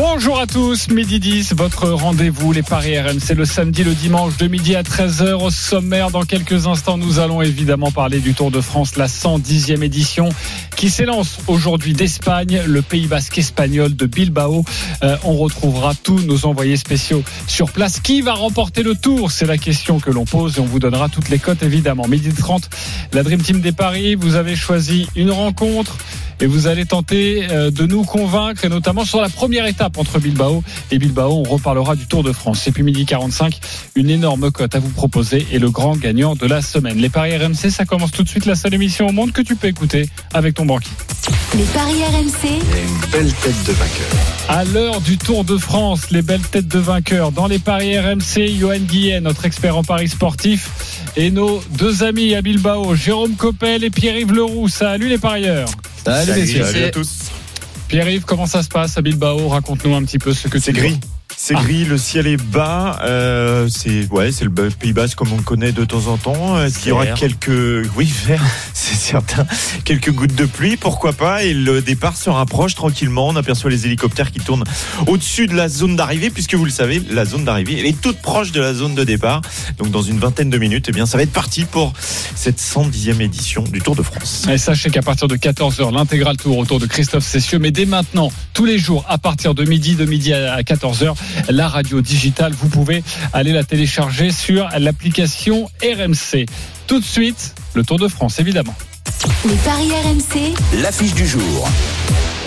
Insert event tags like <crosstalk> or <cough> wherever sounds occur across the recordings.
Bonjour à tous, midi 10, votre rendez-vous, les Paris RMC, le samedi, le dimanche, de midi à 13h au sommaire. Dans quelques instants, nous allons évidemment parler du Tour de France, la 110e édition, qui s'élance aujourd'hui d'Espagne, le Pays Basque espagnol de Bilbao. Euh, on retrouvera tous nos envoyés spéciaux sur place. Qui va remporter le Tour? C'est la question que l'on pose et on vous donnera toutes les cotes évidemment. Midi 30, la Dream Team des Paris, vous avez choisi une rencontre et vous allez tenter euh, de nous convaincre, et notamment sur la première étape entre Bilbao et Bilbao. On reparlera du Tour de France. Et puis midi 45, une énorme cote à vous proposer et le grand gagnant de la semaine. Les paris RMC, ça commence tout de suite la seule émission au monde que tu peux écouter avec ton banquier. Les paris RMC. Il y a une belle tête de vainqueur. À l'heure du Tour de France, les belles têtes de vainqueurs dans les paris RMC, Johan Guillet, notre expert en paris sportif, et nos deux amis à Bilbao, Jérôme Coppel et Pierre-Yves Leroux. Salut les parieurs. Salut, messieurs. Salut à tous. Pierre-Yves, comment ça se passe à Bilbao? Raconte-nous un petit peu ce que C'est vois. Gris. C'est Ah. gris, le ciel est bas. euh, c'est ouais, c'est le Pays Basque comme on le connaît de temps en temps. Est-ce qu'il y aura quelques oui vert, <laughs> c'est certain, quelques gouttes de pluie, pourquoi pas Et le départ se rapproche tranquillement. On aperçoit les hélicoptères qui tournent au-dessus de la zone d'arrivée, puisque vous le savez, la zone d'arrivée elle est toute proche de la zone de départ. Donc dans une vingtaine de minutes, eh bien ça va être parti pour cette 110e édition du Tour de France. Et sachez qu'à partir de 14h, l'intégral tour autour de Christophe Cessieux. Mais dès maintenant, tous les jours, à partir de midi, de midi à 14h, la radio digitale, vous pouvez aller la télécharger sur l'application RMC. Tout de suite, le Tour de France, évidemment. Les paris RMC. L'affiche du jour.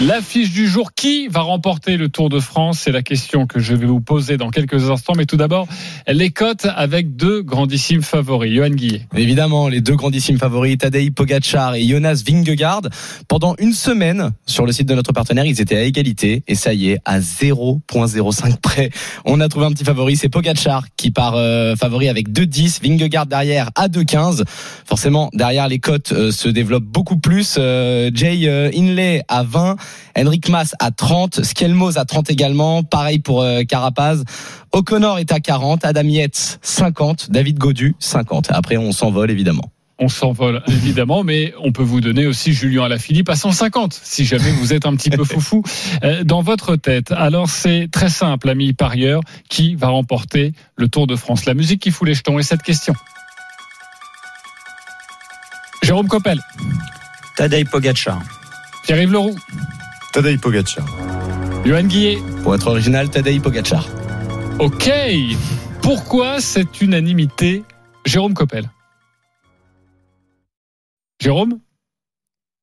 L'affiche du jour, qui va remporter le Tour de France? C'est la question que je vais vous poser dans quelques instants. Mais tout d'abord, les cotes avec deux grandissimes favoris. Johan Guillet. Évidemment, les deux grandissimes favoris, Tadej Pogacar et Jonas Vingegaard, pendant une semaine, sur le site de notre partenaire, ils étaient à égalité. Et ça y est, à 0.05 près, on a trouvé un petit favori. C'est Pogacar qui part euh, favori avec 2.10, Vingegaard derrière à 2.15. Forcément, derrière, les cotes euh, se développent beaucoup plus. Euh, Jay Inley à 20, Henrik Mas à 30, Skelmos à 30 également. Pareil pour euh, Carapaz. O'Connor est à 40, Adam Yates 50, David Godu 50. Après, on s'envole évidemment. On s'envole <laughs> évidemment, mais on peut vous donner aussi Julien Alaphilippe à 150 si jamais vous êtes un petit peu <laughs> foufou euh, dans votre tête. Alors c'est très simple, amis parieurs, qui va remporter le Tour de France? La musique qui fout les jetons et cette question. Jérôme Coppel, Tadej Pogacar. Pierre-Yves Leroux, Tadej Pogacar. Johan Guillet. Pour être original, Tadej Pogacar. Ok. Pourquoi cette unanimité Jérôme Coppel? Jérôme?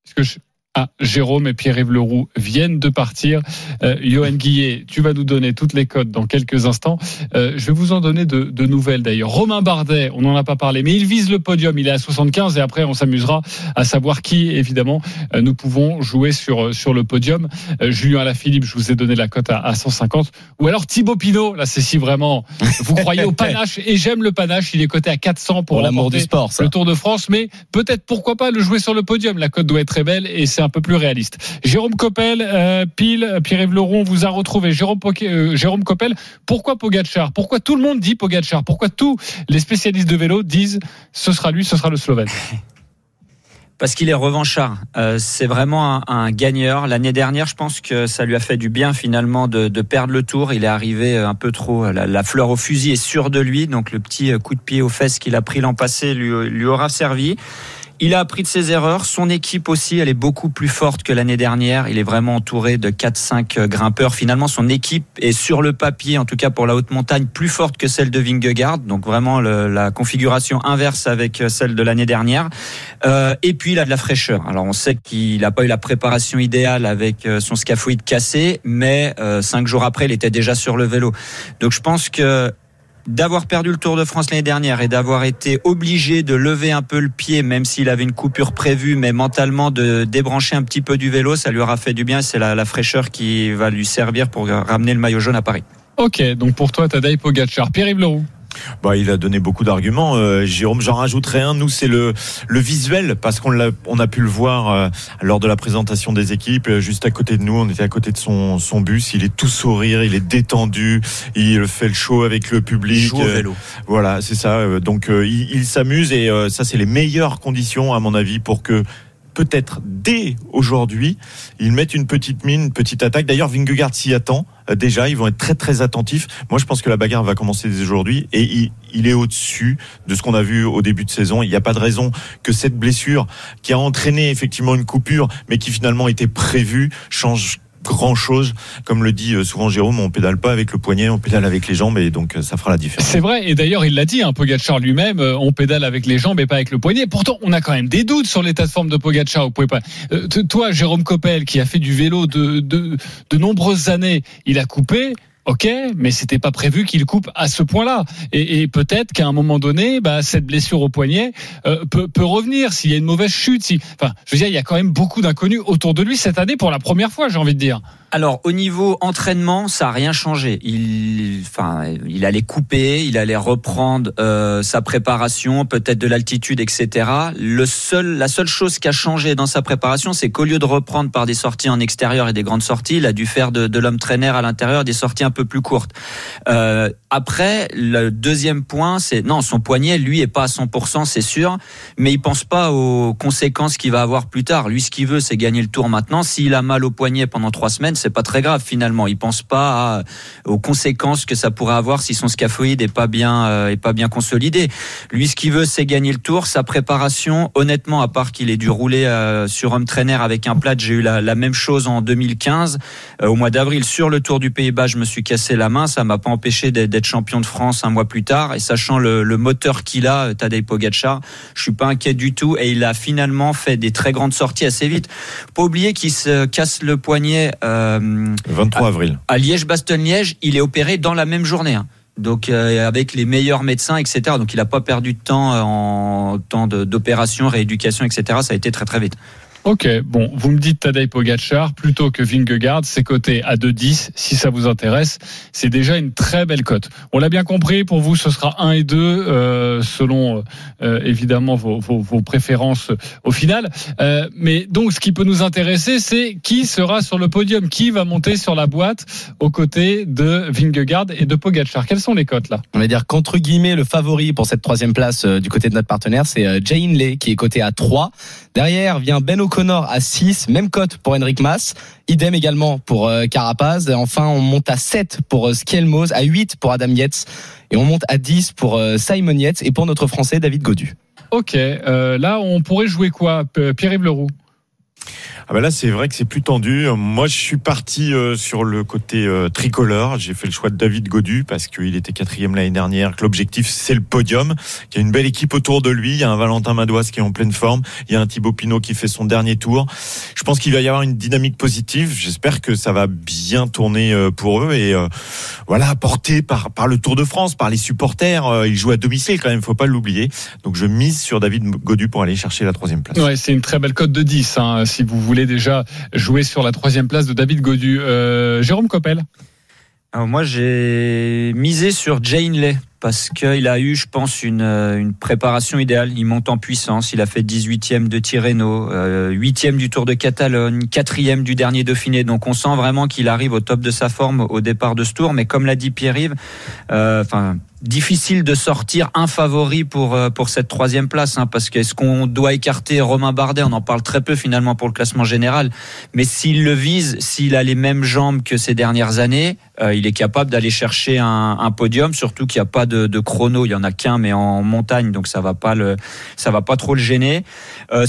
Est-ce que je- Ah, Jérôme et Pierre-Yves Leroux viennent de partir. Euh, Johan Guillet, tu vas nous donner toutes les codes dans quelques instants. Euh, je vais vous en donner de, de nouvelles d'ailleurs. Romain Bardet, on n'en a pas parlé, mais il vise le podium. Il est à 75 et après on s'amusera à savoir qui, évidemment, euh, nous pouvons jouer sur, sur le podium. Julien Alaphilippe, je vous ai donné la cote à, à 150. Ou alors Thibaut Pinot, là c'est si vraiment vous croyez au panache et j'aime le panache. Il est coté à 400 pour, Pour l'amour du sport, ça. le Tour de France, mais peut-être pourquoi pas le jouer sur le podium. La cote doit être très belle et c'est un peu plus réaliste. Jérôme Coppel, euh, pile, Pierre-Yves vous a retrouvé. Jérôme, euh, Coppel, pourquoi Pogacar? Pourquoi tout le monde dit Pogacar? Pourquoi tous les spécialistes de vélo disent ce sera lui, ce sera le Slovène? <laughs> Parce qu'il est revanchard. Euh, c'est vraiment un, gagneur. L'année dernière, je pense que ça lui a fait du bien finalement de, perdre le tour. Il est arrivé un peu trop. La, fleur au fusil est sûre de lui. Donc le petit coup de pied aux fesses qu'il a pris l'an passé lui aura servi. Il a appris de ses erreurs. Son équipe aussi, elle est beaucoup plus forte que l'année dernière. Il est vraiment entouré de 4-5 grimpeurs. Finalement, son équipe est sur le papier, en tout cas pour la haute montagne, plus forte que celle de Vingegaard. Donc vraiment la configuration inverse avec celle de l'année dernière. Euh, et puis il a de la fraîcheur. Alors on sait qu'il n'a pas eu la préparation idéale avec euh, son scaphoïde cassé, mais euh, cinq jours après, il était déjà sur le vélo. Donc je pense que d'avoir perdu le Tour de France l'année dernière et d'avoir été obligé de lever un peu le pied, même s'il avait une coupure prévue, mais mentalement de débrancher un petit peu du vélo, ça lui aura fait du bien. C'est la, fraîcheur qui va lui servir pour ramener le maillot jaune à Paris. Ok, donc pour toi, Tadej Pogacar. Pierre-Yves. Bah, il a donné beaucoup d'arguments. Euh, Jérôme, j'en rajouterai un. Nous, c'est le, le visuel, parce qu'on l'a, on a pu le voir euh, lors de la présentation des équipes, euh, juste à côté de nous. On était à côté de son, son bus. Il est tout sourire, il est détendu, il fait le show avec le public. Il joue au Euh, vélo. Voilà, c'est ça. Euh, Donc, euh, il, il s'amuse et euh, ça, c'est les meilleures conditions, à mon avis, pour que peut-être dès aujourd'hui, ils mettent une petite mine, une petite attaque. D'ailleurs, Vingegaard s'y attend. Euh, Déjà, ils vont être très très attentifs. Moi, je pense que la bagarre va commencer dès aujourd'hui et il, il est au-dessus de ce qu'on a vu au début de saison. Il n'y a pas de raison que cette blessure, qui a entraîné effectivement une coupure, mais qui finalement était prévue, change grand chose. Comme le dit euh, souvent Jérôme, on pédale pas avec le poignet, on pédale avec les jambes et donc euh, ça fera la différence. C'est vrai, et d'ailleurs il l'a dit, hein, Pogacar lui-même, euh, on pédale avec les jambes et pas avec le poignet. Pourtant, on a quand même des doutes sur l'état de forme de Pogacar. Vous toi, Jérôme Coppel, qui a fait du vélo de, de nombreuses années, il a coupé. Ok, mais c'était pas prévu qu'il coupe à ce point-là. Et, et peut-être qu'à un moment donné, bah, cette blessure au poignet euh, peut, peut revenir s'il y a une mauvaise chute. Si, enfin, je veux dire, il y a quand même beaucoup d'inconnus autour de lui cette année pour la première fois, j'ai envie de dire. Alors au niveau entraînement, ça a rien changé. Il, enfin, il allait couper, il allait reprendre euh, sa préparation, peut-être de l'altitude, etc. Le seul, la seule chose qui a changé dans sa préparation, c'est qu'au lieu de reprendre par des sorties en extérieur et des grandes sorties, il a dû faire de, l'homme traîneur à l'intérieur des sorties un peu plus courtes. Euh, après, le deuxième point, c'est non, son poignet, lui, est pas à 100%, c'est sûr, mais il pense pas aux conséquences qu'il va avoir plus tard. Lui, ce qu'il veut, c'est gagner le tour maintenant. S'il a mal au poignet pendant trois semaines, c'est pas très grave finalement. Il pense pas aux conséquences que ça pourrait avoir si son scaphoïde est pas bien, euh, est pas bien consolidé. Lui, ce qu'il veut, c'est gagner le tour. Sa préparation, honnêtement, à part qu'il ait dû rouler euh, sur home trainer avec un plat, j'ai eu la, même chose en 2015 euh, au mois d'avril sur le Tour du Pays-Bas. Je me suis cassé la main, ça m'a pas empêché d'être champion de France un mois plus tard. Et sachant le, moteur qu'il a, Tadej Pogacar, je suis pas inquiet du tout. Et il a finalement fait des très grandes sorties assez vite. Pas oublier qu'il se casse le poignet. 23 avril. à Liège-Bastogne-Liège, il est opéré dans la même journée. hein. Donc euh, avec les meilleurs médecins, etc. Donc il n'a pas perdu de temps euh, en temps d'opération, rééducation, etc. Ça a été très très vite. Ok, bon, vous me dites Tadej Pogacar plutôt que Vingegaard, c'est coté à 2,10. Si ça vous intéresse, c'est déjà une très belle cote. On l'a bien compris, pour vous, ce sera 1 et 2, euh, selon euh, évidemment vos, préférences au final. Euh, mais donc, ce qui peut nous intéresser, c'est qui sera sur le podium, qui va monter sur la boîte aux côtés de Vingegaard et de Pogacar. Quelles sont les cotes là? On va dire qu'entre guillemets, le favori pour cette troisième place euh, du côté de notre partenaire, c'est euh, Hindley qui est coté à 3. Derrière vient Ben O'Connor à 6, même cote pour Henrik Mas. Idem également pour euh, Carapaz. Et enfin, on monte à 7 pour euh, Skelmos, à 8 pour Adam Yates. Et on monte à 10 pour euh, Simon Yates et pour notre Français David Godu. Ok, euh, là, on pourrait jouer quoi? Pierre-Yves Leroux Ah bah là, c'est vrai que c'est plus tendu. Moi, je suis parti euh, sur le côté euh, tricolore. J'ai fait le choix de David Godu parce qu'il était quatrième l'année dernière. L'objectif, c'est le podium. Qu'il y a une belle équipe autour de lui. Il y a un Valentin Madouas qui est en pleine forme. Il y a un Thibaut Pinot qui fait son dernier tour. Je pense qu'il va y avoir une dynamique positive. J'espère que ça va bien tourner euh, pour eux et euh, voilà, porté par par le Tour de France, par les supporters. Euh, Ils jouent à domicile quand même, faut pas l'oublier. Donc je mise sur David Godu pour aller chercher la troisième place. Ouais, c'est une très belle cote de 10, hein, si vous voulez déjà jouer sur la troisième place de David Godu. Euh, Jérôme Coppel moi, j'ai misé sur Jane Lay parce qu'il a eu, je pense, une, euh, une préparation idéale. Il monte en puissance. Il a fait 18e de Tirreno, euh, 8e du Tour de Catalogne, 4e du dernier Dauphiné. Donc on sent vraiment qu'il arrive au top de sa forme au départ de ce tour. Mais comme l'a dit Pierre-Yves, euh, enfin. Difficile de sortir un favori pour euh, pour cette troisième place, hein, parce qu'est-ce qu'on doit écarter Romain Bardet? On en parle très peu finalement pour le classement général, mais s'il le vise, s'il a les mêmes jambes que ces dernières années, euh, il est capable d'aller chercher un, un podium, surtout qu'il n'y a pas de, de chrono, il y en a qu'un, mais en montagne, donc ça va pas le, ça va pas trop le gêner. Euh,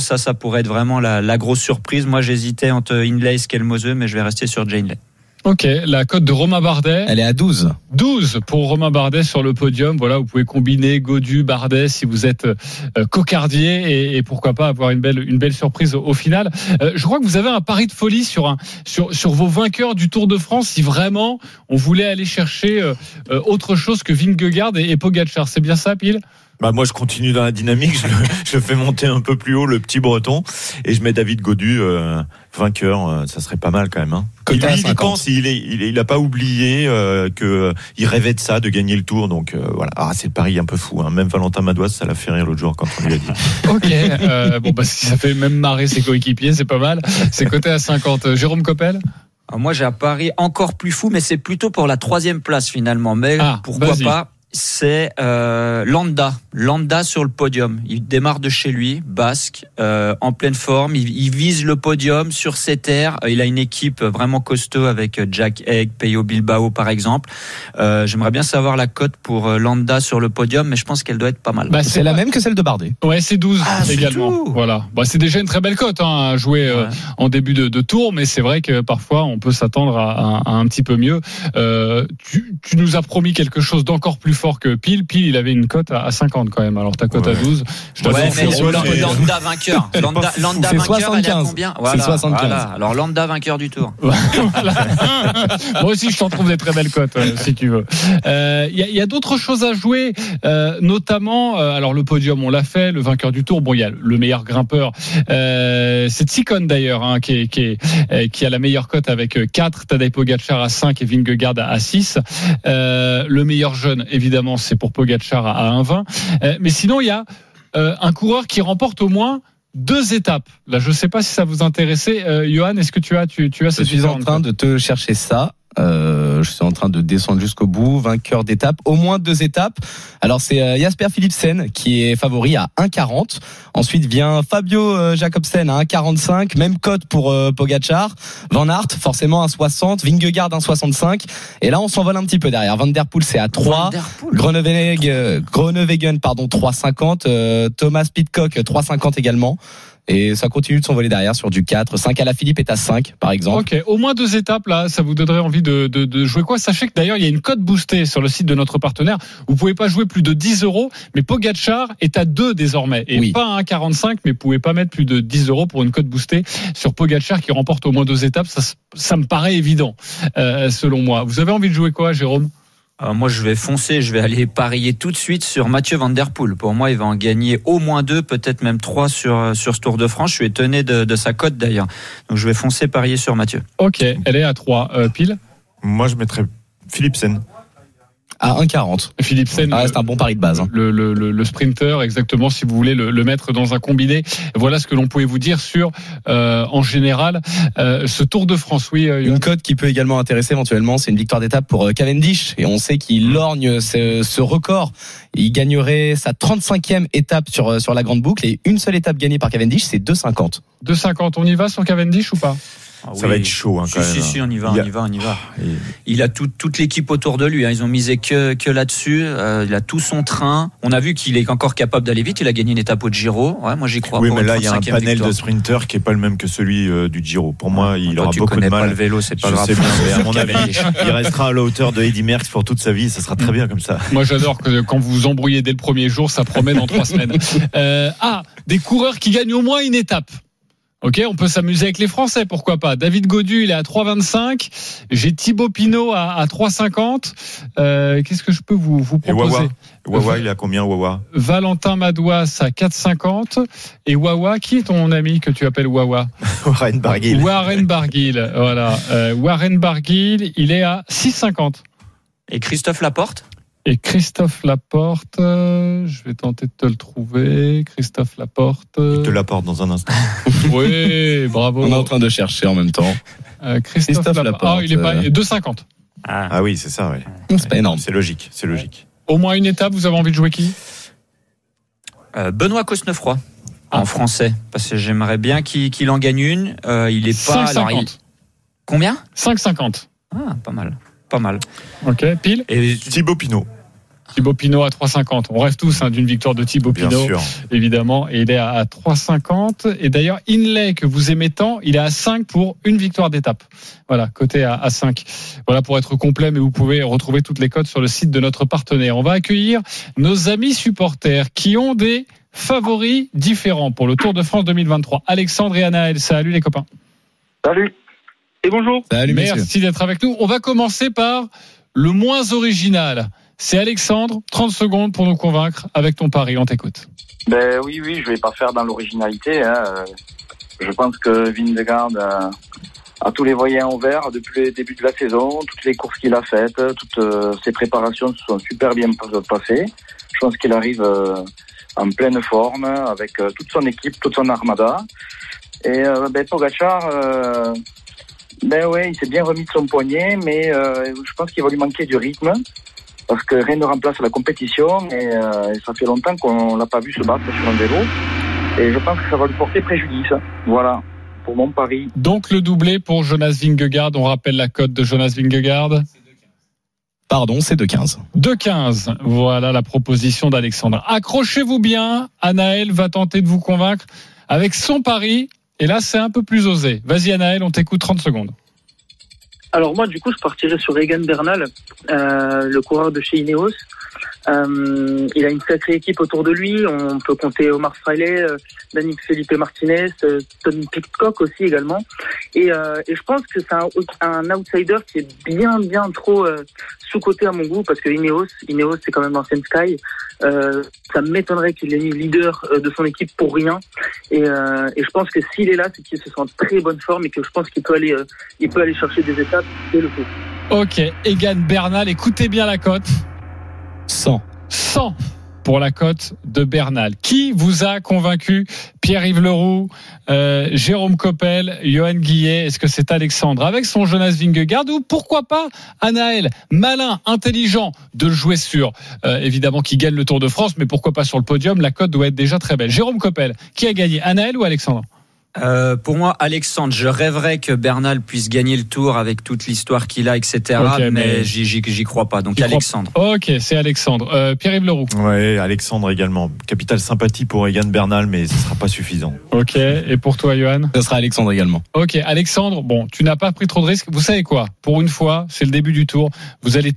ça, ça pourrait être vraiment la, la grosse surprise. Moi, j'hésitais entre Hindley et Skelmose, mais je vais rester sur Jane Lay. Ok, la cote de Romain Bardet, Elle est à 12. 12 pour Romain Bardet sur le podium. Voilà, vous pouvez combiner Godu, Bardet si vous êtes euh, cocardier et, et pourquoi pas avoir une belle, une belle surprise au, au final. Euh, je crois que vous avez un pari de folie sur, un, sur, sur vos vainqueurs du Tour de France si vraiment on voulait aller chercher euh, euh, autre chose que Vingegaard et, et Pogacar. C'est bien ça, Pile? Bah moi je continue dans la dynamique, je, le- <laughs> je le fais monter un peu plus haut le petit breton et je mets David Godu euh, vainqueur, euh, ça serait pas mal quand même. Hein. Il, Coté à il y 50. pense, il est, il, est- il a pas oublié euh, que euh, il rêvait de ça, de gagner le tour, donc euh, voilà. Ah c'est le pari un peu fou. Hein. Même Valentin Madoise, ça l'a fait rire l'autre jour quand on lui a dit. <laughs> Ok. euh, bon, bah, si ça fait même marrer ses coéquipiers, c'est pas mal. C'est coté à 50. Euh, Jérôme Coppel? Alors moi, j'ai un pari encore plus fou, mais c'est plutôt pour la troisième place finalement. Mais Ah, pourquoi pas c'est euh, Landa, Landa sur le podium. Il démarre de chez lui, basque, euh, en pleine forme. Il, il vise le podium sur ses terres. Euh, Il a une équipe vraiment costaud avec Jack Egg, Peyo Bilbao par exemple. Euh, J'aimerais bien savoir la cote pour euh, Landa sur le podium, mais je pense qu'elle doit être pas mal. Bah, C'est la même que celle de Bardet. Ouais, c'est 12 Ah, c'est également. tout. Voilà. Bah, c'est déjà une très belle cote hein, à jouer euh, Ouais. en début de, de tour, mais c'est vrai que parfois on peut s'attendre à, à- à un petit peu mieux. Euh, tu, tu nous as promis quelque chose d'encore plus fort que Pile. Pile, il avait une cote à, à 50 quand même. Alors ta cote à Ouais. 12, je Ouais, mais c'est- Landa- Landa, vainqueur. Landa, Landa vainqueur, elle est à 75. combien C'est 75. Alors Landa vainqueur du tour. <laughs> Voilà. Moi aussi, je t'en trouve des très belles cotes, euh, si tu veux. Euh, Il y a, il y a d'autres choses à jouer, euh, notamment, euh, alors le podium, on l'a fait, le vainqueur du tour. Bon, il y a le meilleur grimpeur, euh, c'est Tsikon d'ailleurs, hein, qui, est- qui, est- euh, qui a la meilleure cote avec euh, 4, Tadej Pogacar à 5 et Vingegaard à 6. Euh, le meilleur jeune, évidemment, c'est pour Pogacar à, à 1,20. Euh, mais sinon, il y a euh, un coureur qui remporte au moins deux étapes. Là, je ne sais pas si ça vous intéressait. Euh, Johan, est-ce que tu as, tu, tu as Je suis en train de te chercher ça. Euh, je suis en train de descendre jusqu'au bout, vainqueur d'étape, au moins deux étapes. Alors c'est euh, Jasper Philipsen qui est favori à 1,40. Ensuite vient Fabio euh, Jacobsen à 1,45, même cote pour euh, Pogachar. Van Aert forcément à 60, Vingegaard à 65. Et là on s'envole un petit peu derrière. Van der Poel c'est à 3. Van der Poel. Groenewegen, euh, Groenewegen pardon 3,50, euh, Thomas Pitcock 3,50 également. Et ça continue de s'envoler derrière sur du 4. 5 à la Philippe est à 5 par exemple. Ok, au moins deux étapes là, ça vous donnerait envie de, de, de jouer quoi? Sachez que d'ailleurs il y a une cote boostée sur le site de notre partenaire. Vous pouvez pas jouer plus de 10 euros, mais Pogacar est à 2 désormais et Oui. pas à 1,45, mais vous pouvez pas mettre plus de 10 euros pour une cote boostée sur Pogacar qui remporte au moins deux étapes. Ça, ça me paraît évident euh, selon moi. Vous avez envie de jouer quoi, Jérôme? Euh, moi, je vais foncer, je vais aller parier tout de suite sur Mathieu Van Der Poel. Pour moi, il va en gagner au moins deux, peut-être même trois sur, euh, sur ce Tour de France. Je suis étonné de, de sa cote d'ailleurs. Donc, je vais foncer parier sur Mathieu. Ok, elle est à 3 euh, pile. Moi je mettrais Philipsen. À 1,40. Philipsen, Ah, c'est un bon pari de base. hein. le, le, le, le sprinter, exactement, si vous voulez le, le mettre dans un combiné. Voilà ce que l'on pouvait vous dire sur, euh, en général, euh, ce Tour de France. Oui, euh, Une cote qui peut également intéresser éventuellement, c'est une victoire d'étape pour euh, Cavendish. Et on sait qu'il lorgne ce, ce record. Il gagnerait sa 35e étape sur, euh, sur la grande boucle. Et une seule étape gagnée par Cavendish, c'est 2,50. 2,50, on y va sur Cavendish ou pas? Ça va être chaud hein, Si, quand si, même. si, on y va, on a- y va, on y va. Et- Il a tout- toute l'équipe autour de lui. hein. Ils ont misé que, que là-dessus. Euh, il a tout son train. On a vu qu'il est encore capable d'aller vite. Il a gagné une étape au Giro. Ouais, moi, j'y crois. Oui, pour mais là, il y a un 35e panel victoire. de sprinters qui est pas le même que celui euh, du Giro. Pour moi, il Toi, aura tu beaucoup de pas mal. le vélo, c'est pas Je grave. sais bien, mais à <laughs> mon avis, il restera à la hauteur de Eddy Merckx pour toute sa vie. Ça sera très bien comme ça. Moi, j'adore que quand vous vous embrouillez dès le premier jour, ça promet dans trois <laughs> semaines. Euh, ah, des coureurs qui gagnent au moins une étape. Ok, on peut s'amuser avec les Français, pourquoi pas. David Godu, il est à 3,25. J'ai Thibaut Pinot à, à 3,50. Euh, Qu'est-ce que je peux vous, vous Et proposer? Wawa Wawa, il a combien, Wawa? Valentin Madouas à 4,50. Et Wawa, qui est ton ami que tu appelles Wawa? <laughs> Warren Barguil. Warren Barguil. Voilà. Euh, Warren Barguil, il est à 6,50. Et Christophe Laporte? Et Christophe Laporte, euh, je vais tenter de te le trouver. Christophe Laporte. Il te l'apporte dans un instant. <laughs> Oui, bravo. On est en train de chercher en même temps. Euh, Christophe, Christophe Laporte. Laporte, Ah, il est pas euh. 2,50. Ah oui, c'est ça, ouais. C'est pas énorme. C'est logique, c'est logique. Au moins une étape, vous avez envie de jouer qui? Euh, Benoît Cosnefroy. Ah. En français, parce que j'aimerais bien qu'il en gagne une. Euh, il est pas. alors, il- 5,50. Combien 5,50. Ah, pas mal, pas mal. Ok, pile. Et Thibaut Pinot, Thibaut Pinot à 3,50. On rêve tous hein, d'une victoire de Thibaut bien Pinot, sûr. évidemment. Et il est à 3,50. Et d'ailleurs, Inlay, que vous aimez tant, il est à 5 pour une victoire d'étape. Voilà, côté à, à 5. Voilà pour être complet, mais vous pouvez retrouver toutes les codes sur le site de notre partenaire. On va accueillir nos amis supporters qui ont des favoris différents pour le Tour de France 2023. Alexandre et Anaël, salut les copains. Salut et bonjour. Salut. Merci d'être avec nous. On va commencer par le moins original. c'est Alexandre. 30 secondes pour nous convaincre avec ton pari. On t'écoute. Ben oui, oui, je vais pas faire dans l'originalité. Hein. Euh, Je pense que Vindegaard a, a tous les voyants ouverts depuis le début de la saison. Toutes les courses qu'il a faites, toutes euh, ses préparations se sont super bien pas- passées. Je pense qu'il arrive euh, en pleine forme avec euh, toute son équipe, toute son armada. Et euh, ben, Pogacar, euh, ben ouais, il s'est bien remis de son poignet, mais euh, je pense qu'il va lui manquer du rythme parce que rien ne remplace la compétition et, euh, ça fait longtemps qu'on l'a pas vu se battre sur un vélo et je pense que ça va lui porter préjudice. Voilà pour mon pari. Donc le doublé pour Jonas Vingegaard. On rappelle la cote de Jonas Vingegaard. Pardon, c'est de 15. 2-15. Voilà la proposition d'Alexandre. Accrochez-vous bien. Anaël va tenter de vous convaincre avec son pari. Et là, c'est un peu plus osé. Vas-y, Anaël, on t'écoute 30 secondes. Alors moi, du coup, je partirais sur Egan Bernal, euh, le coureur de chez Ineos. Euh, il a une sacrée équipe autour de lui. On peut compter Omar Freiley, euh, Felipe Martinez, euh, Tony Pitcock aussi également. Et, euh, et je pense que c'est un, outsider qui est bien, bien trop sous-coté à mon goût parce que Ineos, Ineos c'est quand même l'ancienne Sky. Ça m'étonnerait qu'il ait mis leader de son équipe pour rien. Et, et je pense que s'il est là, c'est qu'il se sent en très bonne forme et que je pense qu'il peut aller, il peut aller chercher des étapes et le fait. Ok, Egan Bernal, écoutez bien la cote. 100. 100 pour la cote de Bernal. Qui vous a convaincu Pierre-Yves Leroux, euh, Jérôme Coppel, Johan Guillet? Est-ce que c'est Alexandre avec son Jonas Vingegaard ou pourquoi pas Anaël Malin, intelligent de jouer sur, euh, évidemment, qui gagne le Tour de France, mais pourquoi pas sur le podium? La cote doit être déjà très belle. Jérôme Coppel, qui a gagné? Anaël ou Alexandre? Euh, pour moi, Alexandre, je rêverais que Bernal puisse gagner le tour avec toute l'histoire qu'il a, etc. Mais- mais j'y- crois pas. Donc crois- Alexandre. Ok, c'est Alexandre. Euh, Pierre-Yves Leroux. Ouais, Alexandre également. Capitale sympathie pour Egan Bernal, mais ce sera pas suffisant. Ok, et pour toi, Johan? Ce sera Alexandre également. Ok, Alexandre, bon, tu n'as pas pris trop de risques. Vous savez quoi? Pour une fois, c'est le début du tour. Vous allez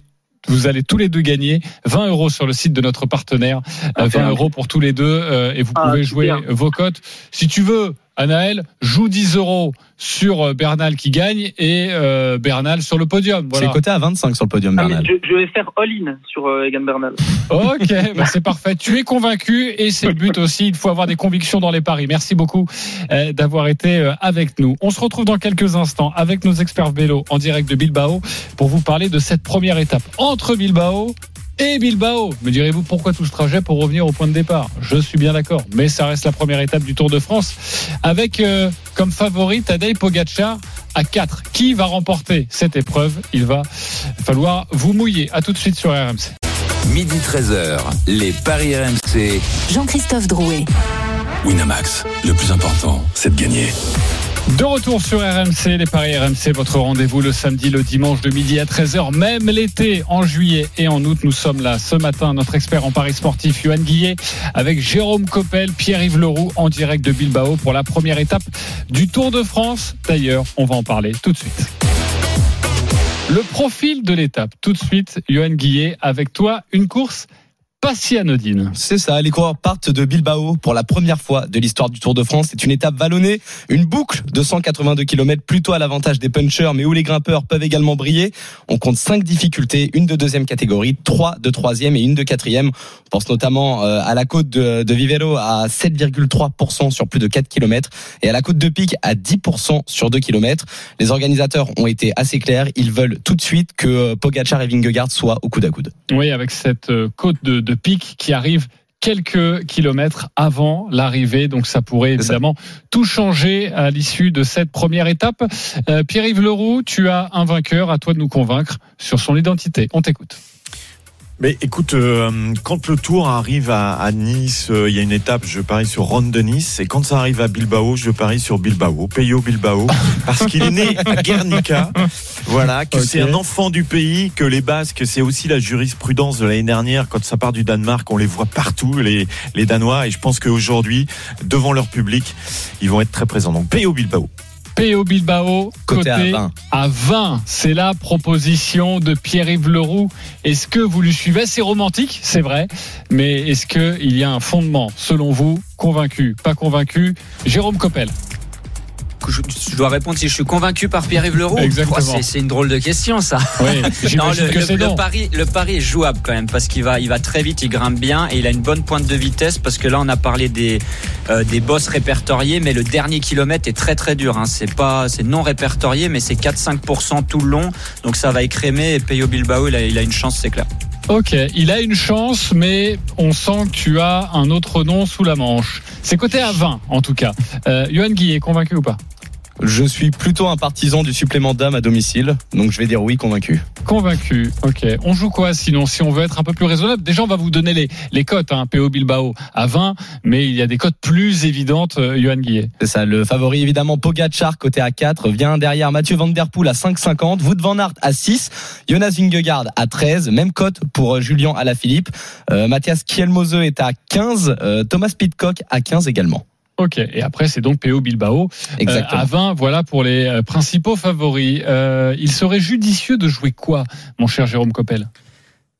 vous allez tous les deux gagner 20 euros sur le site de notre partenaire. Euh, 20 euros pour tous les deux et vous Ah, pouvez jouer vos cotes. Si tu veux, Anaël, joue 10 euros sur euh, Bernal qui gagne et euh, Bernal sur le podium. Voilà. C'est coté à 25 sur le podium, Ah, Bernal. je, je vais faire all-in sur euh, Egan Bernal. Ok, <laughs> bah c'est parfait. Tu es convaincu et c'est le but aussi. Il faut avoir des convictions dans les paris. Merci beaucoup euh, d'avoir été euh, avec nous. On se retrouve dans quelques instants avec nos experts vélo en direct de Bilbao pour vous parler de cette première étape entre Bilbao et Bilbao. Me direz-vous pourquoi tout ce trajet pour revenir au point de départ? Je suis bien d'accord, mais ça reste la première étape du Tour de France avec euh, comme favori Tadej Pogacar à 4. Qui va remporter cette épreuve? Il va falloir vous mouiller. À tout de suite sur RMC. Midi 13h, les Paris RMC. Jean-Christophe Drouet. Winamax, le plus important, c'est de gagner. De retour sur RMC, les paris RMC, votre rendez-vous le samedi, le dimanche de midi à 13h, même l'été, en juillet et en août. Nous sommes là ce matin, notre expert en paris sportif, Johan Guillet, avec Jérôme Coppel, Pierre-Yves Leroux, en direct de Bilbao pour la première étape du Tour de France. D'ailleurs, on va en parler tout de suite. Le profil de l'étape, tout de suite, Johan Guillet, avec toi, une course pas si anodine. C'est ça, les coureurs partent de Bilbao pour la première fois de l'histoire du Tour de France. C'est une étape vallonnée, une boucle de 182 km plutôt à l'avantage des punchers, mais où les grimpeurs peuvent également briller. On compte cinq difficultés, une de deuxième catégorie, trois de troisième et une de quatrième. On pense notamment euh, à la côte de, de Vivero à 7,3% sur plus de 4 km et à la côte de Pic à 10% sur 2 km. Les organisateurs ont été assez clairs, ils veulent tout de suite que euh, Pogacar et Vingegaard soient au coude à coude. Oui, avec cette euh, côte de, de pic qui arrive quelques kilomètres avant l'arrivée. Donc ça pourrait ça. évidemment tout changer à l'issue de cette première étape. Euh, Pierre-Yves Leroux, tu as un vainqueur, à toi de nous convaincre sur son identité. On t'écoute. Mais écoute, euh, quand le tour arrive à, à Nice, euh, il y a une étape, je parie sur Ronde de Nice. Et quand ça arrive à Bilbao, je parie sur Bilbao, Peyo Bilbao, parce qu'il est né à Guernica. Voilà, que c'est un enfant du pays, que les Basques, c'est aussi la jurisprudence de l'année dernière. Quand ça part du Danemark, on les voit partout, les, les Danois. Et je pense qu'aujourd'hui, devant leur public, ils vont être très présents. Donc Peyo Bilbao. P.O. Bilbao, Côté à 20. à 20. C'est la proposition de Pierre-Yves Leroux. Est-ce que vous lui suivez? C'est romantique, c'est vrai. Mais est-ce qu'il y a un fondement, selon vous Convaincu, pas convaincu? Jérôme Coppel. Je, je dois répondre si je suis convaincu par Pierre-Yves Leroux. Exactement. Oh, c'est- une drôle de question, ça. Oui, <laughs> Non, le, que le- le pari, le pari est jouable quand même parce qu'il va, il va très vite, il grimpe bien et il a une bonne pointe de vitesse parce que là on a parlé des, euh, des bosses répertoriés, mais le dernier kilomètre est très très dur. Hein. C'est pas, c'est non répertorié, mais c'est 4-5% tout le long, donc ça va écrémer. Et Peyo Bilbao, il a, il a une chance, c'est clair. Ok, il a une chance, mais on sent que tu as un autre nom sous la manche. C'est côté à 20, en tout cas. Euh, Johan Guy est convaincu ou pas? Je suis plutôt un partisan du supplément d'âme à domicile, donc je vais dire oui, convaincu. Convaincu, ok. On joue quoi sinon Si on veut être un peu plus raisonnable, déjà on va vous donner les, les cotes, hein, PO Bilbao à 20, mais il y a des cotes plus évidentes, euh, Johan Guillet. C'est ça, le favori évidemment Pogacar côté à 4 vient derrière Mathieu Van Der Poel à 5,50, Wout van Aert à 6, Jonas Vingegaard à 13, même cote pour euh, Julien Alaphilippe, euh, Mathias Kielmose est à 15, euh, Thomas Pitcock à 15 également. Ok, et après c'est donc PO Bilbao euh, Exactement. à 20, voilà pour les euh, principaux favoris. Euh, il serait judicieux de jouer quoi, mon cher Jérôme Coppel?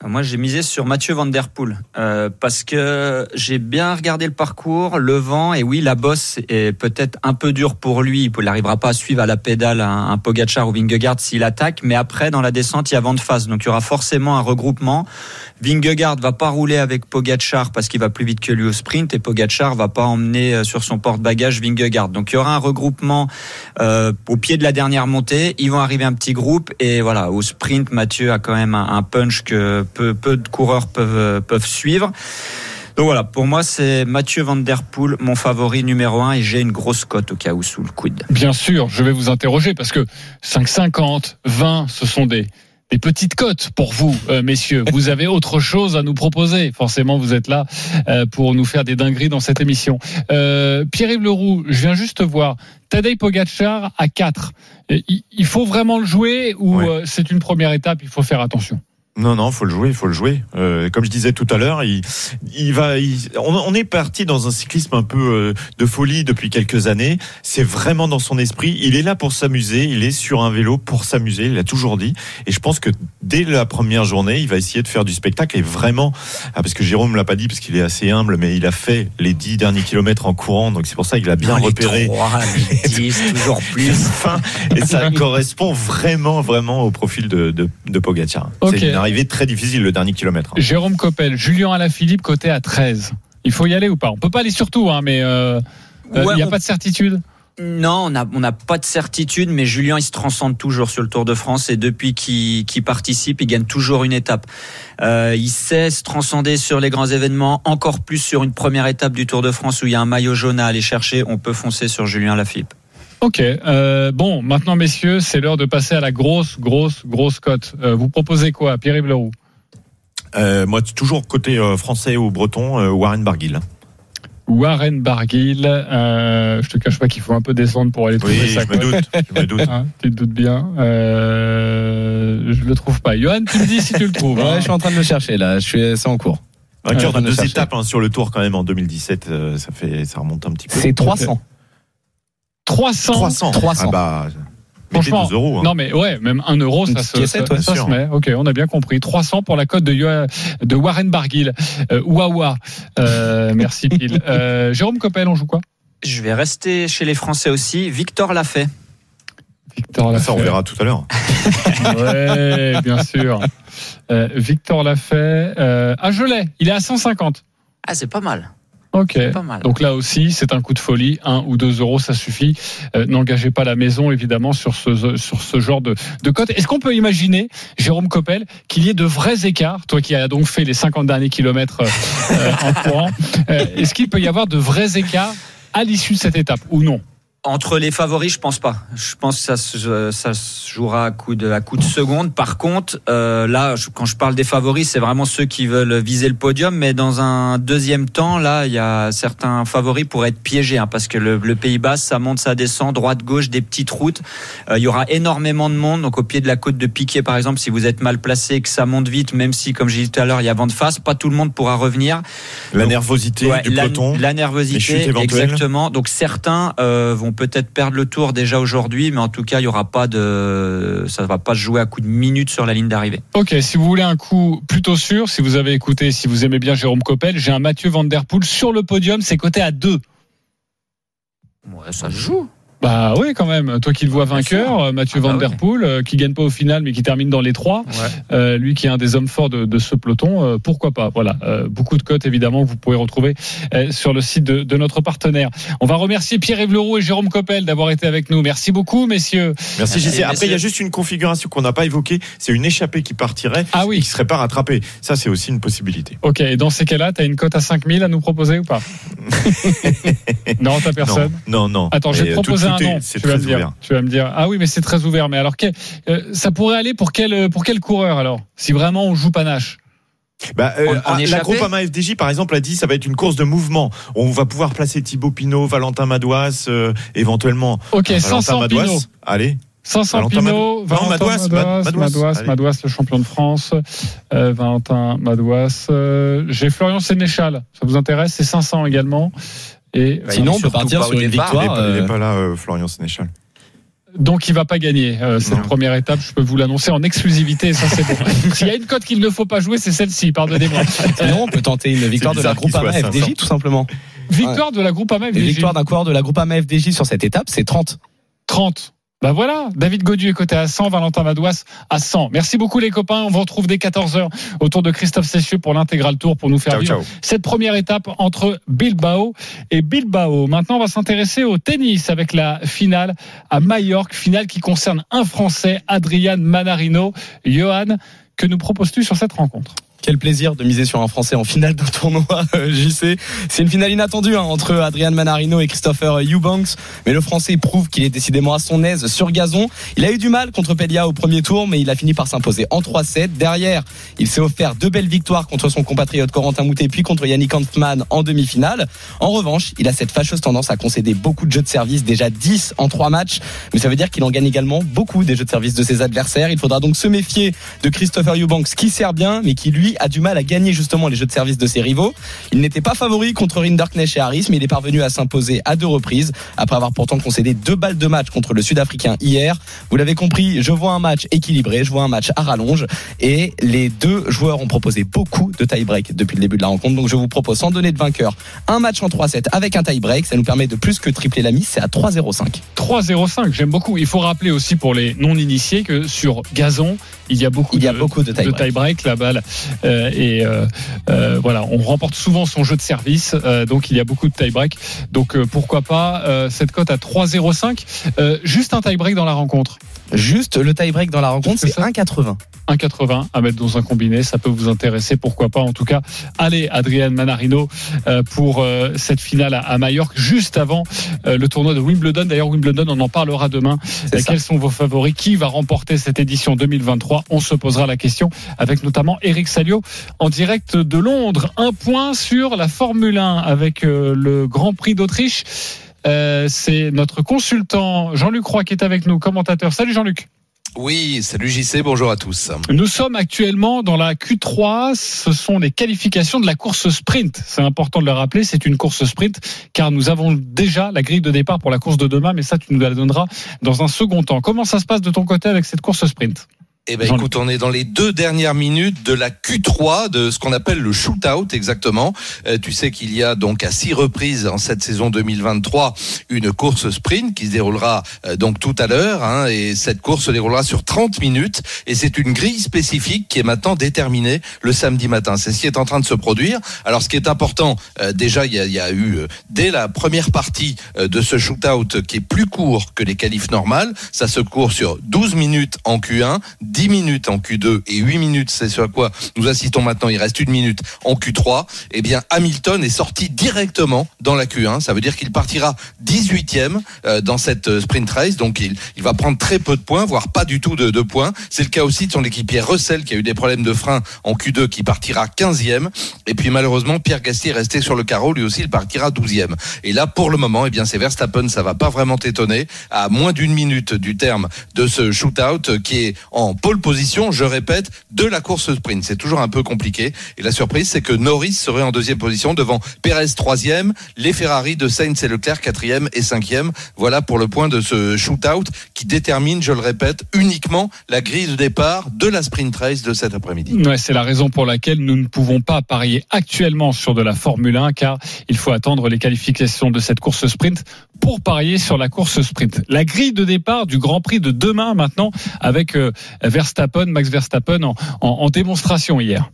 Moi, j'ai misé sur Mathieu Van Der Poel euh, parce que j'ai bien regardé le parcours, le vent et oui, la bosse est peut-être un peu dure pour lui. Il n'arrivera pas à suivre à la pédale un, un Pogacar ou Vingegaard s'il attaque, mais après dans la descente, il y a vent de face, donc il y aura forcément un regroupement. Vingegaard va pas rouler avec Pogacar parce qu'il va plus vite que lui au sprint et Pogacar va pas emmener euh, sur son porte-bagages Vingegaard. Donc il y aura un regroupement euh, au pied de la dernière montée. Ils vont arriver un petit groupe et voilà au sprint, Mathieu a quand même un, un punch que peu, peu de coureurs peuvent euh, peuvent suivre. Donc voilà, pour moi c'est Mathieu Van Der Poel, mon favori numéro un et j'ai une grosse cote au cas où sous le coude. Bien sûr, je vais vous interroger parce que 5,50, 20, ce sont des, des petites cotes pour vous, euh, messieurs. <laughs> Vous avez autre chose à nous proposer. Forcément, vous êtes là euh, pour nous faire des dingueries dans cette émission. Euh, Pierre-Yves Leroux, je viens juste voir. Tadej Pogacar à 4. Euh, Il faut vraiment le jouer ou c'est une première étape, il faut faire attention? Non, non, faut le jouer, faut le jouer. Euh, comme je disais tout à l'heure, il, il va. il- on, on est parti dans un cyclisme un peu euh, de folie depuis quelques années. C'est vraiment dans son esprit. Il est là pour s'amuser. Il est sur un vélo pour s'amuser. Il l'a toujours dit. Et je pense que dès la première journée, il va essayer de faire du spectacle. Et vraiment, ah, parce que Jérôme l'a pas dit parce qu'il est assez humble, mais il a fait les dix derniers kilomètres en courant. Donc c'est pour ça qu'il a bien Non, les repéré. trois, les <laughs> dix, toujours plus. Et ça <laughs> correspond vraiment, vraiment au profil de, de, de Pogacar. Ok. Arrivée très difficile le dernier kilomètre. hein. Jérôme Coppel, Julien Alaphilippe, côté à 13. Il faut y aller ou pas? On peut pas aller sur tout, hein, mais euh, euh, il n'y a on- pas de certitude? Non, on n'a on pas de certitude, mais Julien, il se transcende toujours sur le Tour de France et depuis qu'il qu'il participe, il gagne toujours une étape. Euh, il sait se transcender sur les grands événements, encore plus sur une première étape du Tour de France où il y a un maillot jaune à aller chercher. On peut foncer sur Julien Lafilippe. Ok. euh, bon, maintenant, messieurs, c'est l'heure de passer à la grosse, grosse, grosse cote. Euh, vous proposez quoi, Pierre-Yves Leroux? Euh, moi, toujours côté euh, français ou breton, euh, Warren Barguil. Warren Barguil. Euh, je te cache pas qu'il faut un peu descendre pour aller trouver Oui, sa je me cote. doute. Je me doute. <laughs> Hein, tu te doutes bien. Euh, je le trouve pas. Johan, tu me dis si tu le trouves. Ouais, hein. je suis en train de le chercher là, je suis, c'est en cours. Vainqueur Ouais, de deux étapes hein, sur le tour quand même en 2017, euh, ça fait, ça remonte un petit peu. C'est 300. 300. 300. 300. Ah bah, Franchement, 2 euros. hein. Non mais ouais, même 1 euro, ça se, caissette, ça, ouais, ça se met. Ok, on a bien compris. 300 pour la cote de, de Warren Barguil. Euh, Wawa. Euh, <laughs> merci Pile. Euh, Jérôme Coppel, on joue quoi? Je vais rester chez les Français aussi. Victor l'a fait. Victor Ça, on Lafay. verra tout à l'heure. <laughs> Ouais, bien sûr. Euh, Victor Lafay. Euh, ah, je l'ai. Il est à 150. Ah, c'est pas mal. Ok. Pas mal. Donc là aussi, c'est un coup de folie, un ou deux euros, ça suffit. Euh, N'engagez pas la maison, évidemment, sur ce sur ce genre de, de cote. Est-ce qu'on peut imaginer, Jérôme Coppel, qu'il y ait de vrais écarts, toi qui as donc fait les 50 derniers kilomètres euh, euh, en courant, euh, est-ce qu'il peut y avoir de vrais écarts à l'issue de cette étape ou non? Entre les favoris, je pense pas. Je pense que ça se, ça se jouera à coup de, à coup de seconde. Par contre, euh, là, je- quand je parle des favoris, c'est vraiment ceux qui veulent viser le podium. Mais dans un deuxième temps, là, il y a certains favoris pour être piégés, hein, parce que le, le Pays Bas, ça monte, ça descend, droite, gauche, des petites routes. Euh, il y aura énormément de monde. Donc au pied de la côte de Piquet, par exemple, si vous êtes mal placé, que ça monte vite, même si, comme j'ai dit tout à l'heure, il y a vent de face, pas tout le monde pourra revenir. La Donc, nervosité Ouais, du la, peloton. la nervosité, exactement. Donc certains euh, vont peut-être perdre le tour déjà aujourd'hui, mais en tout cas, il y aura pas de, ça va pas se jouer à coup de minutes sur la ligne d'arrivée. Ok, si vous voulez un coup plutôt sûr, si vous avez écouté, si vous aimez bien Jérôme Coppel, j'ai un Mathieu Van Der Poel sur le podium, c'est coté à 2. Ouais, ça se joue. Bah oui, quand même. Toi qui le vois vainqueur, euh, Mathieu Ah bah Van Der. Poel, euh, qui gagne pas au final, mais qui termine dans les trois. Euh, lui qui est un des hommes forts de, de ce peloton, euh, pourquoi pas? Voilà, Euh, beaucoup de cotes évidemment que vous pouvez retrouver euh, sur le site de, de notre partenaire. On va remercier Pierre-Yves Leroux et Jérôme Coppel d'avoir été avec nous. Merci beaucoup, messieurs. Merci JC. Et Après, il y a juste une configuration qu'on n'a pas évoquée. C'est une échappée qui partirait Ah et oui. qui serait pas rattrapée. Ça, c'est aussi une possibilité. Ok, et dans ces cas-là, t'as une cote à 5000 à nous proposer ou pas? <laughs> Non, t'as personne? Non, non. non. Attends, je vais Et, te proposer un nom. Tu vas, très me dire, ouvert. tu vas me dire. Ah oui, mais c'est très ouvert. Mais alors, euh, ça pourrait aller pour quel, pour quel coureur alors Si vraiment on joue panache? Bah, euh, ah, la Groupama FDJ, par exemple, a dit ça va être une course de mouvement. On va pouvoir placer Thibaut Pinot, Valentin Madouas, euh, éventuellement. Ok, Valentin 500 Madouas. Pinot. Allez. 500 Valentin Pinot, Valentin Madouas, Madouas, Mad- Madouas, Madouas, allez. Madouas, le champion de France, euh, Valentin Madouas. euh, J'ai Florian Sénéchal, ça vous intéresse? C'est 500 également. Et Bah, Sinon, on peut partir sur une départ. Victoire. il est euh, pas là, euh, Florian Sénéchal. donc il va pas gagner euh, cette Non. première étape. Je peux vous l'annoncer en exclusivité. et Ça c'est bon. <laughs> S'il y a une cote qu'il ne faut pas jouer, c'est celle-ci. Pardonnez-moi. Sinon, on peut tenter une victoire de la soit à FDJ, 500. tout simplement. Victoire de la Groupama Une FDJ. victoire d'un coureur de la Groupama FDJ sur cette étape, c'est 30. 30. Bah voilà, David Godu est coté à 100, Valentin Madouas à 100. Merci beaucoup les copains. On vous retrouve dès 14h autour de Christophe Cessieux pour l'intégral tour pour nous faire Ciao, vivre ciao. cette première étape entre Bilbao et Bilbao. Maintenant, on va s'intéresser au tennis avec la finale à Majorque, finale qui concerne un Français, Adrian Manarino. Johan, que nous proposes-tu sur cette rencontre? Quel plaisir de miser sur un Français en finale d'un tournoi, <laughs> euh, JC. C'est une finale inattendue hein, entre Adrian Manarino et Christopher Eubanks. Mais le Français prouve qu'il est décidément à son aise sur gazon. Il a eu du mal contre Pelia au premier tour, mais il a fini par s'imposer en 3-7. Derrière, il s'est offert deux belles victoires contre son compatriote Corentin Moutet, puis contre Yannick Hanfmann en demi-finale. En revanche, il a cette fâcheuse tendance à concéder beaucoup de jeux de service, déjà 10 en 3 matchs. Mais ça veut dire qu'il en gagne également beaucoup des jeux de service de ses adversaires. Il faudra donc se méfier de Christopher Eubanks qui sert bien, mais qui lui a du mal à gagner justement les jeux de service de ses rivaux. Il n'était pas favori contre Rinderknecht et Harris, mais il est parvenu à s'imposer à deux reprises, après avoir pourtant concédé deux balles de match contre le Sud-Africain hier. Vous l'avez compris, je vois un match équilibré, je vois un match à rallonge, et les deux joueurs ont proposé beaucoup de tie-break depuis le début de la rencontre. Donc je vous propose, sans donner de vainqueur, un match en 3-7 avec un tie-break. Ça nous permet de plus que tripler la mise, c'est à 3-0-5. 3-0-5, j'aime beaucoup. Il faut rappeler aussi pour les non-initiés que sur gazon, il y a beaucoup Il y a de, beaucoup de tie-break. tie-break, la balle. Euh, et euh, euh, voilà, on remporte souvent son jeu de service, donc il y a beaucoup de tie-break. Donc pourquoi pas cette cote à 3-0-5 Euh, Juste un tie-break dans la rencontre. Juste le tie-break dans la rencontre, C'est c'est ça 1,80. 1,80 à mettre dans un combiné, ça peut vous intéresser, pourquoi pas. En tout cas, allez, Adrien Manarino euh, pour euh, cette finale à, à Majorque, juste avant euh, le tournoi de Wimbledon. D'ailleurs, Wimbledon, on en parlera demain. Quels sont vos favoris? Qui va remporter cette édition 2023 On se posera la question avec notamment Eric Salio en direct de Londres. Un point sur la Formule 1 avec euh, le Grand Prix d'Autriche. Euh, C'est notre consultant Jean-Luc Roy qui est avec nous, commentateur. Salut Jean-Luc. Oui, salut JC, bonjour à tous. Nous sommes actuellement dans la Q3. Ce sont les qualifications de la course sprint. C'est important de le rappeler. C'est une course sprint car nous avons déjà la grille de départ pour la course de demain. Mais ça, tu nous la donneras dans un second temps. Comment ça se passe de ton côté avec cette course sprint? Eh ben, écoute, on est dans les deux dernières minutes de la Q3 de ce qu'on appelle le shootout exactement. Euh, tu sais qu'il y a donc à six reprises en cette saison 2023 une course sprint qui se déroulera euh, donc tout à l'heure. hein, et cette course se déroulera sur 30 minutes. Et c'est une grille spécifique qui est maintenant déterminée le samedi matin. C'est ce qui est en train de se produire. Alors, ce qui est important, euh, déjà, il y a, il y a eu euh, dès la première partie euh, de ce shootout qui est plus court que les qualifs normales. Ça se court sur 12 minutes en Q1, 10 minutes en Q2 et 8 minutes, c'est sur quoi nous assistons maintenant. Il reste une minute en Q3. Eh bien, Hamilton est sorti directement dans la Q1. Ça veut dire qu'il partira 18e euh, dans cette euh, sprint race. Donc, il, il va prendre très peu de points, voire pas du tout de, de points. C'est le cas aussi de son équipier Russell qui a eu des problèmes de frein en Q2 qui partira 15e. Et puis, malheureusement, Pierre Gasly est resté sur le carreau. Lui aussi, il partira 12e. Et là, pour le moment, eh bien, c'est Verstappen. Ça va pas vraiment t'étonner. À moins d'une minute du terme de ce shootout euh, qui est en pole position, je répète, de la course sprint. C'est toujours un peu compliqué. Et la surprise, c'est que Norris serait en deuxième position devant Perez troisième, les Ferrari de Sainz et Leclerc quatrième et cinquième. Voilà pour le point de ce shootout qui détermine, je le répète, uniquement la grille de départ de la sprint race de cet après-midi. Ouais, c'est la raison pour laquelle nous ne pouvons pas parier actuellement sur de la Formule 1 car il faut attendre les qualifications de cette course sprint pour parier sur la course sprint. La grille de départ du Grand Prix de demain maintenant avec euh, Verstappen, Max Verstappen en, en, en démonstration hier.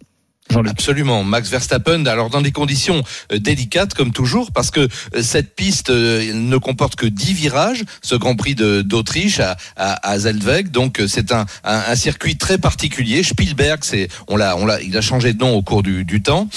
Absolument, Max Verstappen. Alors dans des conditions euh, délicates comme toujours, parce que euh, cette piste euh, ne comporte que 10 virages, ce Grand Prix d'Autriche à, à. Donc c'est un, circuit très particulier. Spielberg, c'est on l'a, on l'a, il a changé de nom au cours du, temps.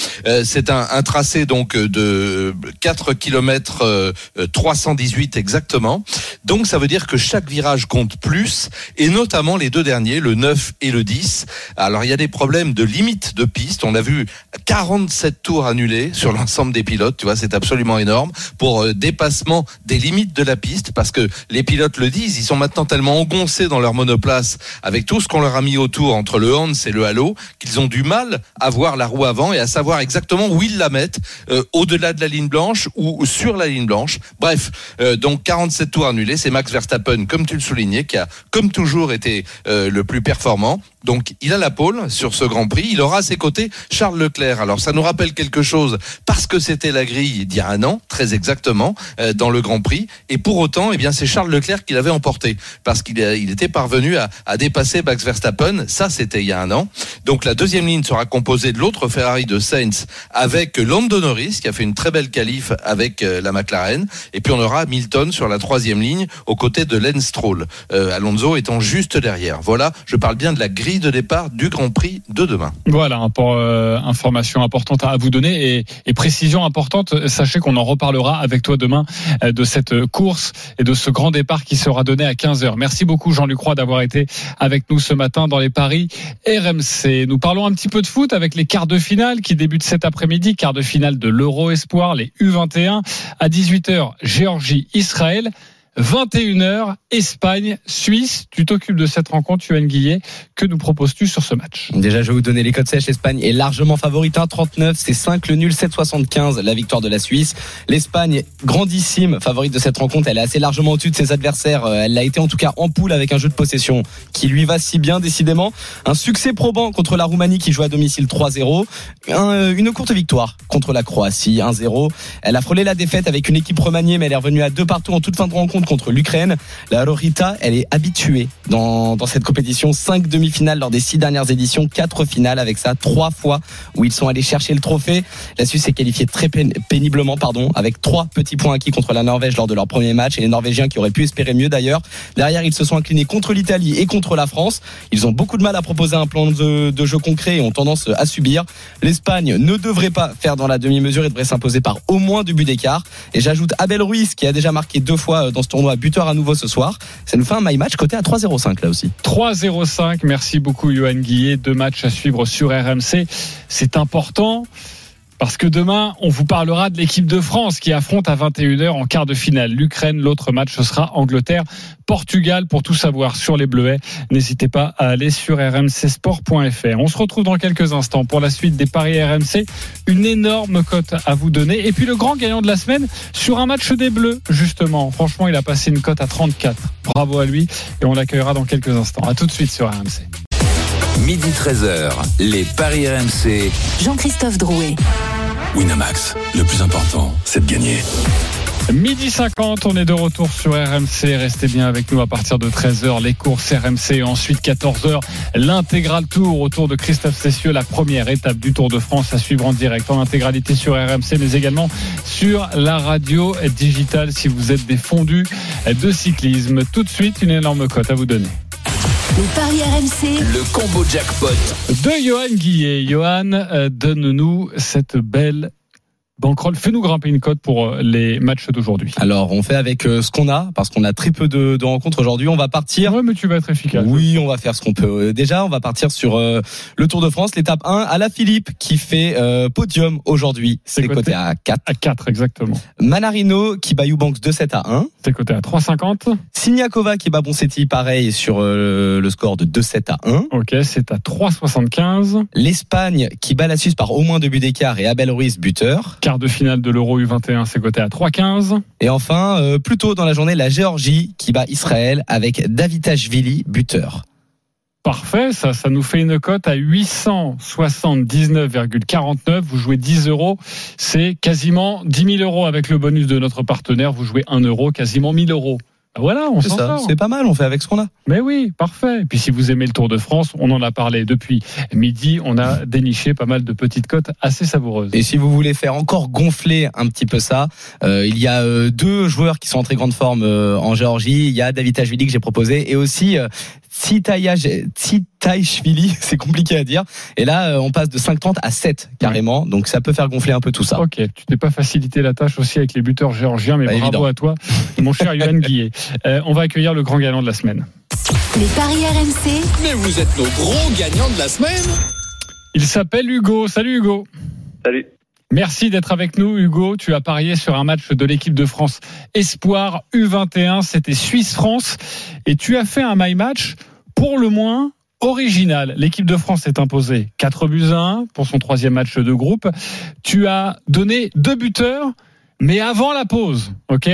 c'est un, un, tracé donc de 4 km 318 exactement. Donc ça veut dire que chaque virage compte plus, et notamment les deux derniers, le 9 et le 10. Alors il y a des problèmes de limite de piste on a vu 47 tours annulés sur l'ensemble des pilotes. Tu vois, c'est absolument énorme pour euh, dépassement des limites de la piste parce que les pilotes le disent. Ils sont maintenant tellement engoncés dans leur monoplace avec tout ce qu'on leur a mis autour entre le Hans et le Halo qu'ils ont du mal à voir la roue avant et à savoir exactement où ils la mettent, euh, au-delà de la ligne blanche ou sur la ligne blanche. Bref, euh, donc 47 tours annulés. C'est Max Verstappen, comme tu le soulignais, qui a comme toujours été le plus performant. Donc il a la pole sur ce Grand Prix. Il aura à ses côtés Charles Leclerc. Alors ça nous rappelle quelque chose parce que c'était la grille d'il y a un an, très exactement, euh, dans le Grand Prix. Et pour autant, eh bien c'est Charles Leclerc qui l'avait emporté parce qu'il il était parvenu à, à, dépasser Max Verstappen. Ça c'était il y a un an. Donc la deuxième ligne sera composée de l'autre Ferrari de Sainz avec Lando Norris qui a fait une très belle qualif avec euh, la McLaren. Et puis on aura Milton sur la troisième ligne aux côtés de Lance Stroll. Euh, Alonso étant juste derrière. Voilà, je parle bien de la grille de départ du Grand Prix de demain. Voilà, pour euh, information importante à vous donner et, précision importante. Sachez qu'on en reparlera avec toi demain euh, de cette course et de ce grand départ qui sera donné à 15h. Merci beaucoup Jean-Luc Roy d'avoir été avec nous ce matin dans les paris RMC. Nous parlons un petit peu de foot avec les quarts de finale qui débutent cet après-midi, quarts de finale de l'Euro Espoir, les U21 à 18h Géorgie Israël. 21h, Espagne, Suisse. Tu t'occupes de cette rencontre, Yoann Guillet. Que nous proposes-tu sur ce match? Déjà, je vais vous donner les codes sèches. L'Espagne est largement favorite. 1,39, c'est 5 le nul, 7,75 la victoire de la Suisse. L'Espagne, grandissime favorite de cette rencontre. Elle est assez largement au-dessus de ses adversaires. Euh, elle a été en tout cas en poule avec un jeu de possession qui lui va si bien, décidément. Un succès probant contre la Roumanie qui joue à domicile 3-0. Un, une courte victoire contre la Croatie 1-0. Elle a frôlé la défaite avec une équipe remaniée, mais elle est revenue à deux partout en toute fin de rencontre contre l'Ukraine. La Rorita, elle est habituée dans, cette compétition. Cinq demi-finales lors des six dernières éditions, quatre finales avec ça, trois fois où ils sont allés chercher le trophée. La Suisse s'est qualifiée très péniblement, pardon, avec trois petits points acquis contre la Norvège lors de leur premier match et les Norvégiens qui auraient pu espérer mieux d'ailleurs. Derrière, ils se sont inclinés contre l'Italie et contre la France. Ils ont beaucoup de mal à proposer un plan de, de jeu concret et ont tendance à subir. L'Espagne ne devrait pas faire dans la demi-mesure et devrait s'imposer par au moins deux buts d'écart. Et j'ajoute Abel Ruiz qui a déjà marqué deux fois dans ce tournoi buteur à nouveau ce soir. Ça nous fait un my match côté à 3-0-5 là aussi. 3-0-5, merci beaucoup Johan Guillet. Deux matchs à suivre sur RMC. C'est important. Parce que demain, on vous parlera de l'équipe de France qui affronte à 21h en quart de finale l'Ukraine. L'autre match, ce sera Angleterre-Portugal. Pour tout savoir sur les Bleuets, n'hésitez pas à aller sur rmcsport.fr. On se retrouve dans quelques instants pour la suite des paris RMC. Une énorme cote à vous donner. Et puis le grand gagnant de la semaine sur un match des Bleus, justement. Franchement, il a passé une cote à 34. Bravo à lui. Et on l'accueillera dans quelques instants. À tout de suite sur RMC. Midi 13h, les Paris RMC. Jean-Christophe Drouet. Winamax, le plus important, c'est de gagner. Midi 50, on est de retour sur RMC. Restez bien avec nous à partir de 13h, les courses RMC. Ensuite, 14h, l'intégral tour autour de Christophe Cessieux, la première étape du Tour de France à suivre en direct en intégralité sur RMC, mais également sur la radio digitale si vous êtes des fondus de cyclisme. Tout de suite, une énorme cote à vous donner. Les paris RMC. Le combo jackpot. De Johan Guillet. Johan, euh, donne-nous cette belle Bankroll, fais-nous grimper une cote pour euh, les matchs d'aujourd'hui. Alors, on fait avec euh, ce qu'on a, parce qu'on a très peu de, de rencontres aujourd'hui. On va partir. Ouais, mais tu vas être efficace. Oui, on va faire ce qu'on peut. Euh, Déjà, on va partir sur euh, le Tour de France, l'étape 1, à la Philippe, qui fait euh, podium aujourd'hui. C'est coté à 4. À 4, exactement. Manarino qui bat Eubanks de 7 à 1. C'est coté à 3,50. Siniakova qui bat Bonsetti, pareil, sur euh, le score de 2-7 à 1. Ok, c'est à 3,75. L'Espagne qui bat la Suisse par au moins deux buts d'écart et Abel Ruiz buteur. Quart de finale de l'Euro U21, c'est coté à 3,15. Et enfin, euh, plus tôt dans la journée, la Géorgie qui bat Israël avec Davitashvili buteur. Parfait, ça, ça nous fait une cote à 879,49. Vous jouez 10 euros, c'est quasiment 10 000 euros avec le bonus de notre partenaire. Vous jouez 1 euro, quasiment 1000 euros. Voilà, on C'est s'en ça, sort. c'est pas mal, on fait avec ce qu'on a. Mais oui, parfait. Et puis si vous aimez le Tour de France, on en a parlé depuis midi. On a déniché pas mal de petites cotes assez savoureuses. Et si vous voulez faire encore gonfler un petit peu ça, euh, il y a euh, deux joueurs qui sont en très grande forme euh, en Géorgie. Il y a David Tachvili que j'ai proposé et aussi Tsitaishvili, <laughs> c'est compliqué à dire. Et là, euh, on passe de 5,30 à 7 carrément. Donc ça peut faire gonfler un peu tout ça. Ok, tu t'es pas facilité la tâche aussi avec les buteurs géorgiens, mais Pas bravo évident. à toi, mon cher Yohan <laughs> Guillet. Euh, on va accueillir le grand gagnant de la semaine. Les paris RMC, Mais vous êtes nos gros gagnants de la semaine. Il s'appelle Hugo. Salut Hugo. Salut. Merci d'être avec nous, Hugo. Tu as parié sur un match de l'équipe de France Espoir U21. C'était Suisse-France. Et tu as fait un my match pour le moins original. L'équipe de France est imposée 4 buts à 1 pour son troisième match de groupe. Tu as donné deux buteurs, mais avant la pause. OK?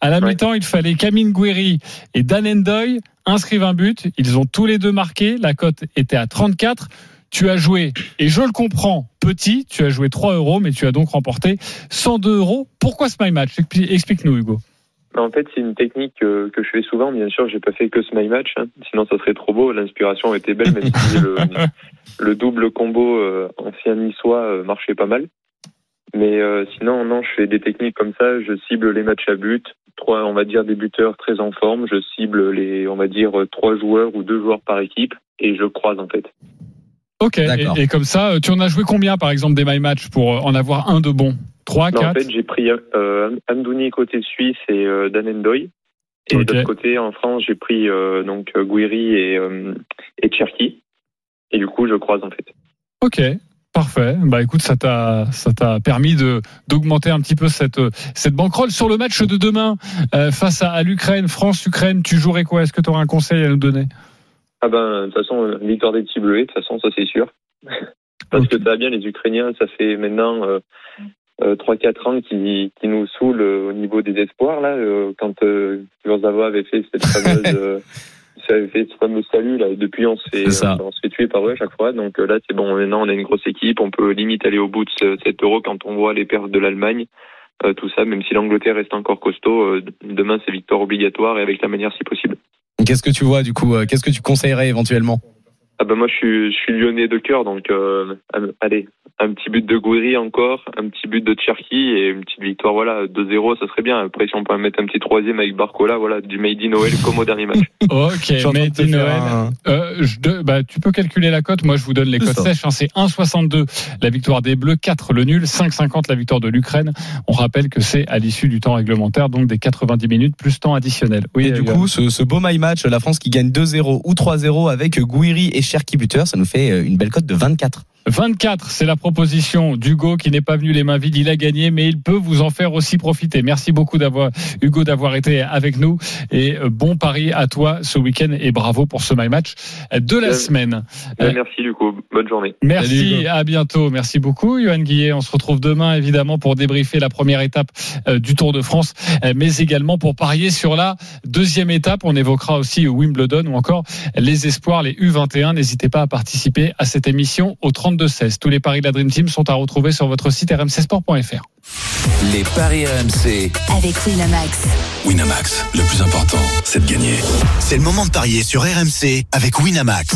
À la Ouais. mi-temps, il fallait Camille Guéry et Dan Endoy inscrivent un but. Ils ont tous les deux marqué. La cote était à 34. Tu as joué, et je le comprends, petit, tu as joué 3 euros, mais tu as donc remporté 102 euros. Pourquoi ce my match? Expli- Explique-nous, Hugo. Mais En fait, c'est une technique que, que je fais souvent. Bien sûr, j'ai pas fait que ce my match, hein. sinon ça serait trop beau. L'inspiration était belle, même si le, <laughs> le double combo euh, ancien niçois euh, marchait pas mal. Mais euh, sinon, non, je fais des techniques comme ça. Je cible les matchs à but, trois, on va dire des buteurs très en forme. Je cible les, on va dire euh, trois joueurs ou deux joueurs par équipe, et je croise en fait. Ok, et, comme ça, euh, tu en as joué combien, par exemple, des my match pour euh, en avoir un de bon? 3, Non, en 4 fait, j'ai pris euh, Amdouni côté suisse et euh, Dan Endoy. Et de l'autre côté, en France, j'ai pris euh, donc Guiri et, euh, et Cherki. Et du coup, je croise en fait. Ok. Parfait. Bah écoute, ça t'a ça t'a permis de d'augmenter un petit peu cette cette banquerolle sur le match de demain euh, face à, à l'Ukraine, France-Ukraine. Tu jouerais quoi? Est-ce que tu aurais un conseil à nous donner? Ah ben, de toute façon, euh, victoire des petits bleus, de toute façon, ça c'est sûr. <laughs> Parce que ça va bien, les Ukrainiens, ça fait maintenant euh, euh, 3-4 ans qu'ils qu'ils nous saoulent euh, au niveau des espoirs. Là, euh, quand Kurzawa avait fait cette fameuse, <laughs> avait fait ce fameux salut là. Depuis, on se fait, C'est ça. on se fait tuer par eux à chaque fois. Donc là, c'est bon. Maintenant, on a une grosse équipe. On peut limite aller au bout de ce- cet euro quand on voit les pertes de l'Allemagne. Tout ça, même si l'Angleterre reste encore costaud, demain c'est victoire obligatoire et avec la manière si possible. Qu'est-ce que tu vois du coup euh, Qu'est-ce que tu conseillerais éventuellement? Ah ben moi je suis je suis lyonnais de cœur donc euh, allez un petit but de Gouiri encore un petit but de Cherki et une petite victoire voilà 2-0 ça serait bien après si on peut mettre un petit troisième avec Barcola voilà du Made in Noël comme au dernier match <laughs> Ok, Made in un- Euh, je de- bah, tu peux calculer la cote. Moi, je vous donne les cotes sèches. hein. C'est 1,62 la victoire des Bleus, 4 le nul, 5,50 la victoire de l'Ukraine. On rappelle que c'est à l'issue du temps réglementaire, donc des 90 minutes plus temps additionnel. Oui, Et du euh, coup, ce, ce beau my match, la France qui gagne 2-0 ou 3-0 avec Gouiri et Cherki buteur, ça nous fait euh, une belle cote de 24. 24, c'est la proposition d'Hugo qui n'est pas venu les mains vides. Il a gagné, mais il peut vous en faire aussi profiter. Merci beaucoup d'avoir Hugo d'avoir été avec nous et euh, bon pari à toi ce week-end et bravo pour ce my match de la Euh, semaine. Ben, Euh, merci du coup bonne journée Merci, Hugo. à bientôt. Merci beaucoup, Johan Guillet. On se retrouve demain, évidemment, pour débriefer la première étape du Tour de France, mais également pour parier sur la deuxième étape. On évoquera aussi Wimbledon ou encore les espoirs, les U21. N'hésitez pas à participer à cette émission au 32-16. Tous les paris de la Dream Team sont à retrouver sur votre site rmcsport.fr. Les paris RMC. avec Winamax. Winamax, le plus important, c'est de gagner. C'est le moment de parier sur RMC avec Winamax.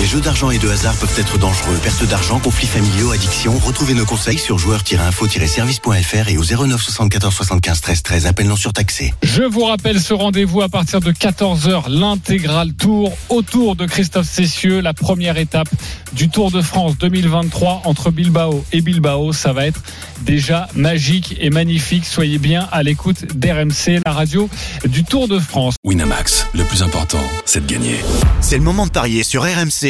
Les jeux d'argent et de hasard peuvent être dangereux. Perte d'argent, conflits familiaux, addiction. Retrouvez nos conseils sur joueurs-info-service.fr et au 09 74 75 13 13. Appel non surtaxé. Je vous rappelle ce rendez-vous à partir de 14h, l'intégral tour autour de Christophe Cessieux, la première étape du Tour de France 2023 entre Bilbao et Bilbao. Ça va être déjà magique et magnifique. Soyez bien à l'écoute d'RMC, la radio du Tour de France. Winamax, le plus important, c'est de gagner. C'est le moment de parier sur RMC